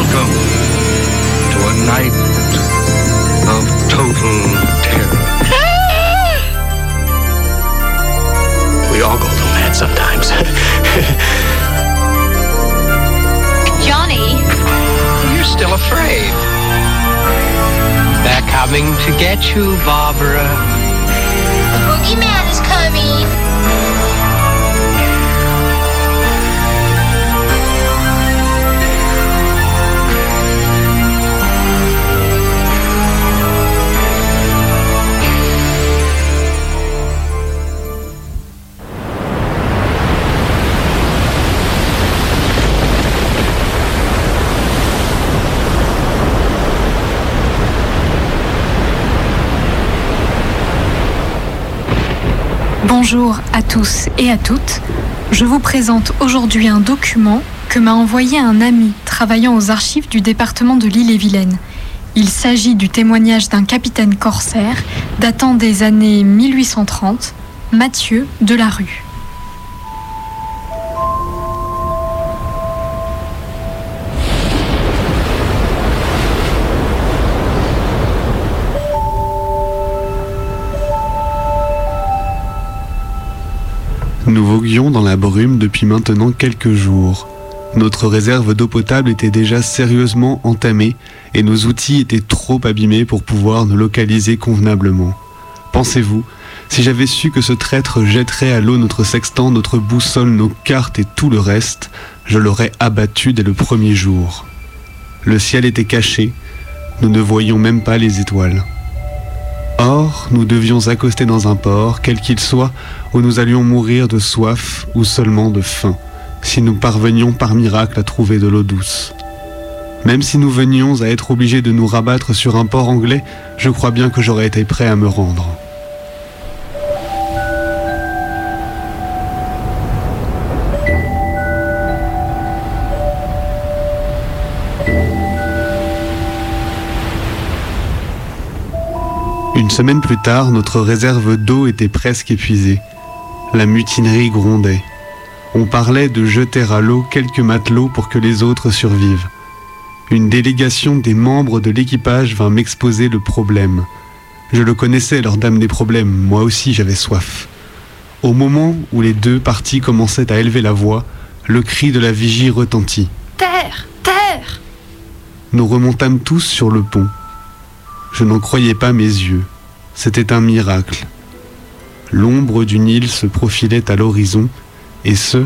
Welcome to a night of total terror. We all go a little mad sometimes. Johnny, You're still afraid. They're coming to get you, Barbara. Bonjour à tous et à toutes. Je vous présente aujourd'hui un document que m'a envoyé un ami travaillant aux archives du département de l'Île-et-Vilaine. Il s'agit du témoignage d'un capitaine corsaire datant des années 1830, Mathieu Delarue. Nous voguions dans la brume depuis maintenant quelques jours. Notre réserve d'eau potable était déjà sérieusement entamée et nos outils étaient trop abîmés pour pouvoir nous localiser convenablement. Pensez-vous, si j'avais su que ce traître jetterait à l'eau notre sextant, notre boussole, nos cartes et tout le reste, je l'aurais abattu dès le premier jour. Le ciel était caché, nous ne voyions même pas les étoiles. Or, nous devions accoster dans un port, quel qu'il soit, où nous allions mourir de soif ou seulement de faim, si nous parvenions par miracle à trouver de l'eau douce. Même si nous venions à être obligés de nous rabattre sur un port anglais, je crois bien que j'aurais été prêt à me rendre. Une semaine plus tard, notre réserve d'eau était presque épuisée. La mutinerie grondait. On parlait de jeter à l'eau quelques matelots pour que les autres survivent. Une délégation des membres de l'équipage vint m'exposer le problème. Je le connaissais, leur dame des problèmes, moi aussi j'avais soif. Au moment où les deux parties commençaient à élever la voix, le cri de la vigie retentit. Terre Terre Nous remontâmes tous sur le pont. Je n'en croyais pas mes yeux. C'était un miracle. L'ombre d'une île se profilait à l'horizon, et ce,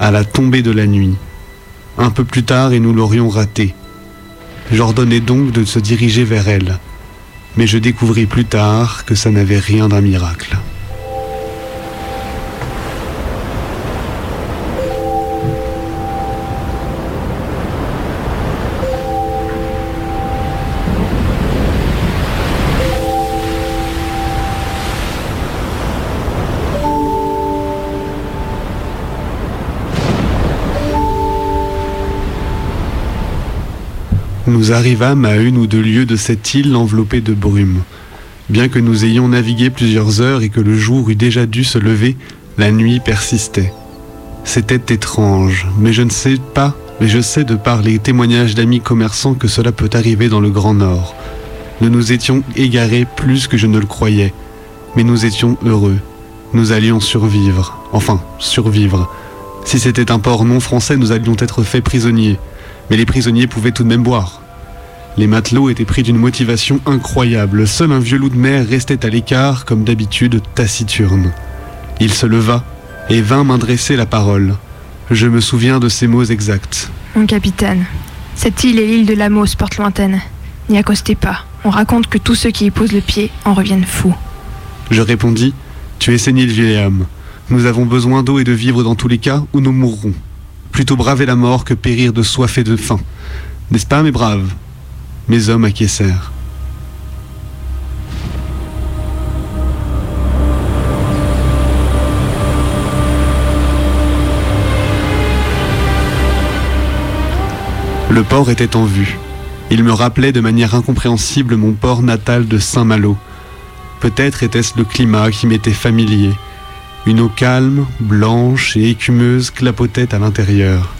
à la tombée de la nuit. Un peu plus tard, et nous l'aurions raté. J'ordonnai donc de se diriger vers elle. Mais je découvris plus tard que ça n'avait rien d'un miracle. Nous arrivâmes à une ou deux lieues de cette île enveloppée de brume. Bien que nous ayons navigué plusieurs heures et que le jour eût déjà dû se lever, la nuit persistait. C'était étrange, mais je ne sais pas, mais je sais de par les témoignages d'amis commerçants que cela peut arriver dans le Grand Nord. Nous nous étions égarés plus que je ne le croyais, mais nous étions heureux. Nous allions survivre, enfin, survivre. Si c'était un port non français, nous allions être faits prisonniers mais les prisonniers pouvaient tout de même boire. Les matelots étaient pris d'une motivation incroyable. Seul un vieux loup de mer restait à l'écart, comme d'habitude, taciturne. Il se leva et vint m'adresser la parole. Je me souviens de ces mots exacts. Mon capitaine, cette île est l'île de Lamos, porte lointaine. N'y accostez pas. On raconte que tous ceux qui y posent le pied en reviennent fous. Je répondis Tu es sénile, vieil. Nous avons besoin d'eau et de vivre dans tous les cas ou nous mourrons. Plutôt braver la mort que périr de soif et de faim. N'est-ce pas, mes braves Mes hommes acquiescèrent. Le port était en vue. Il me rappelait de manière incompréhensible mon port natal de Saint-Malo. Peut-être était-ce le climat qui m'était familier. Une eau calme, blanche et écumeuse clapotait à l'intérieur.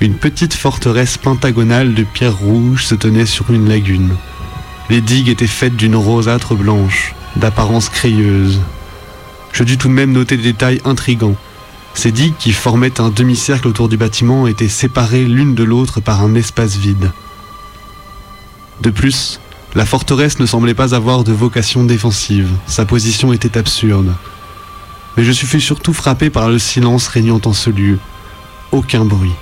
Une petite forteresse pentagonale de pierres rouges se tenait sur une lagune. Les digues étaient faites d'une rosâtre blanche, d'apparence crayeuse. Je dus tout de même noter des détails intrigants. Ces digues qui formaient un demi-cercle autour du bâtiment étaient séparées l'une de l'autre par un espace vide. De plus, la forteresse ne semblait pas avoir de vocation défensive, sa position était absurde. Mais je fus surtout frappé par le silence régnant en ce lieu. Aucun bruit.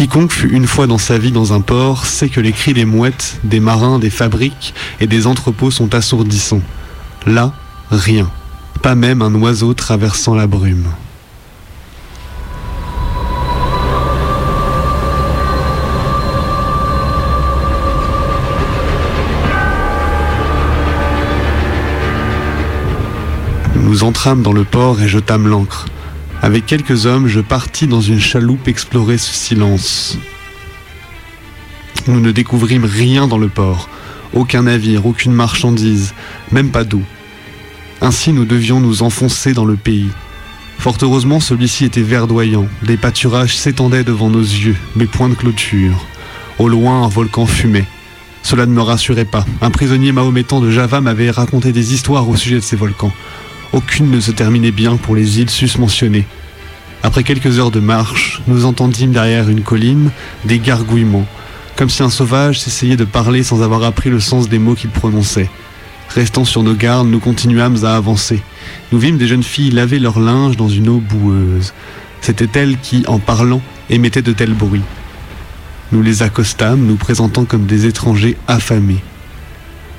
Quiconque fut une fois dans sa vie dans un port sait que les cris des mouettes, des marins, des fabriques et des entrepôts sont assourdissants. Là, rien. Pas même un oiseau traversant la brume. Nous entrâmes dans le port et jetâmes l'ancre. Avec quelques hommes, je partis dans une chaloupe explorer ce silence. Nous ne découvrîmes rien dans le port. Aucun navire, aucune marchandise, même pas d'eau. Ainsi nous devions nous enfoncer dans le pays. Fort heureusement, celui-ci était verdoyant. Des pâturages s'étendaient devant nos yeux, mais point de clôture. Au loin, un volcan fumait. Cela ne me rassurait pas. Un prisonnier mahométan de Java m'avait raconté des histoires au sujet de ces volcans. Aucune ne se terminait bien pour les îles susmentionnées. Après quelques heures de marche, nous entendîmes derrière une colline des gargouillements, comme si un sauvage s'essayait de parler sans avoir appris le sens des mots qu'il prononçait. Restant sur nos gardes, nous continuâmes à avancer. Nous vîmes des jeunes filles laver leur linge dans une eau boueuse. C'étaient elles qui, en parlant, émettaient de tels bruits. Nous les accostâmes, nous présentant comme des étrangers affamés.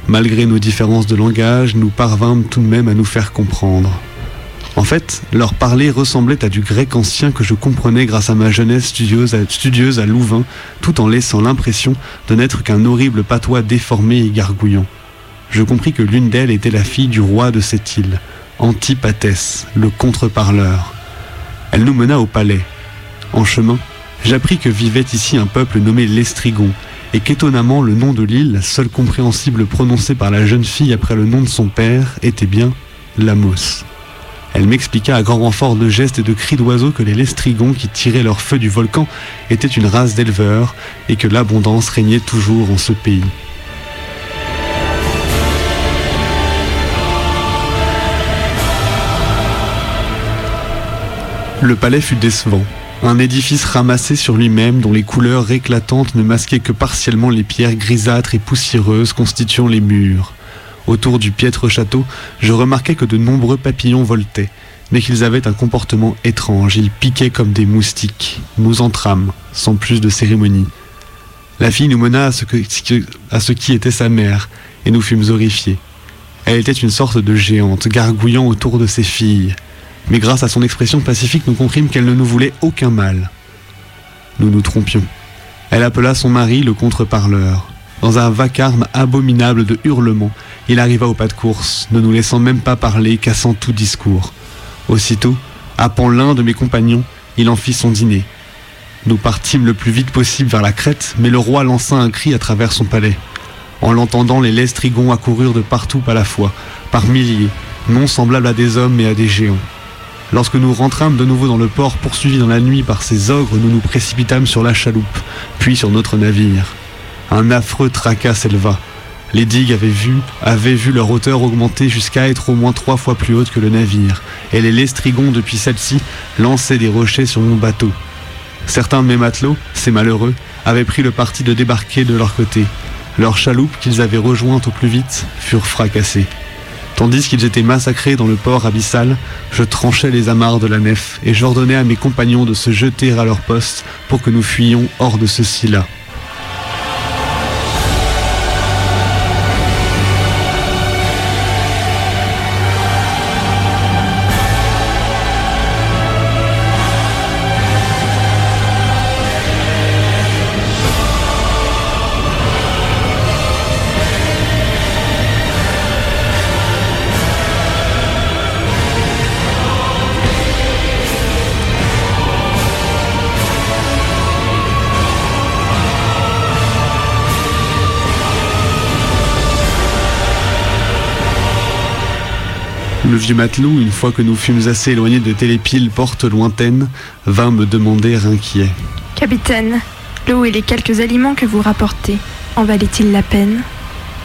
Malgré nos différences de langage, nous parvînmes tout de même à nous faire comprendre. En fait, leur parler ressemblait à du grec ancien que je comprenais grâce à ma jeunesse studieuse à, Louvain, tout en laissant l'impression de n'être qu'un horrible patois déformé et gargouillant. Je compris que l'une d'elles était la fille du roi de cette île, Antipatès, le contre-parleur. Elle nous mena au palais. En chemin, j'appris que vivait ici un peuple nommé l'Estrigon, et qu'étonnamment le nom de l'île, seul compréhensible prononcé par la jeune fille après le nom de son père, était bien Lamos. Elle m'expliqua à grand renfort de gestes et de cris d'oiseaux que les lestrigons qui tiraient leur feu du volcan étaient une race d'éleveurs et que l'abondance régnait toujours en ce pays. Le palais fut décevant. Un édifice ramassé sur lui-même dont les couleurs éclatantes ne masquaient que partiellement les pierres grisâtres et poussiéreuses constituant les murs. Autour du piètre château, je remarquai que de nombreux papillons voltaient, mais qu'ils avaient un comportement étrange, ils piquaient comme des moustiques. Nous entrâmes, sans plus de cérémonie. La fille nous mena à ce qui était sa mère, et nous fûmes horrifiés. Elle était une sorte de géante, gargouillant autour de ses filles mais grâce à son expression pacifique, nous comprîmes qu'elle ne nous voulait aucun mal. Nous nous trompions. Elle appela son mari le contre-parleur. Dans un vacarme abominable de hurlements, il arriva au pas de course, ne nous laissant même pas parler, cassant tout discours. Aussitôt, appant l'un de mes compagnons, il en fit son dîner. Nous partîmes le plus vite possible vers la crête, mais le roi lança un cri à travers son palais. En l'entendant, les lestrigons accoururent de partout à la fois, par milliers, non semblables à des hommes mais à des géants. Lorsque nous rentrâmes de nouveau dans le port, poursuivis dans la nuit par ces ogres, nous nous précipitâmes sur la chaloupe, puis sur notre navire. Un affreux tracas s'éleva. Les digues avaient vu, avaient vu leur hauteur augmenter jusqu'à être au moins trois fois plus haute que le navire, et les lestrigons depuis celle-ci lançaient des rochers sur mon bateau. Certains de mes matelots, ces malheureux, avaient pris le parti de débarquer de leur côté. Leurs chaloupes qu'ils avaient rejointes au plus vite furent fracassées. Tandis qu'ils étaient massacrés dans le port abyssal, je tranchais les amarres de la nef et j'ordonnais à mes compagnons de se jeter à leur poste pour que nous fuyions hors de ceci-là. Le vieux matelot, une fois que nous fûmes assez éloignés de Télépile, porte lointaine, vint me demander inquiet. Capitaine, l'eau et les quelques aliments que vous rapportez, en valait-il la peine?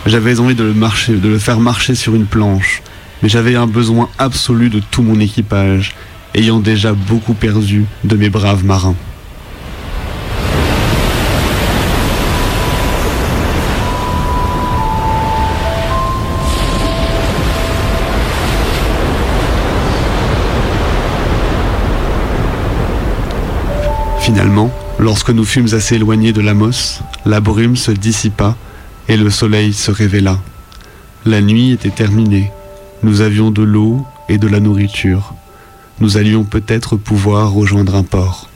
J'avais envie de le, marcher, de le faire marcher sur une planche, mais j'avais un besoin absolu de tout mon équipage, ayant déjà beaucoup perdu de mes braves marins. Finalement, lorsque nous fûmes assez éloignés de Lamos, la brume se dissipa et le soleil se révéla. La nuit était terminée. Nous avions de l'eau et de la nourriture. Nous allions peut-être pouvoir rejoindre un port.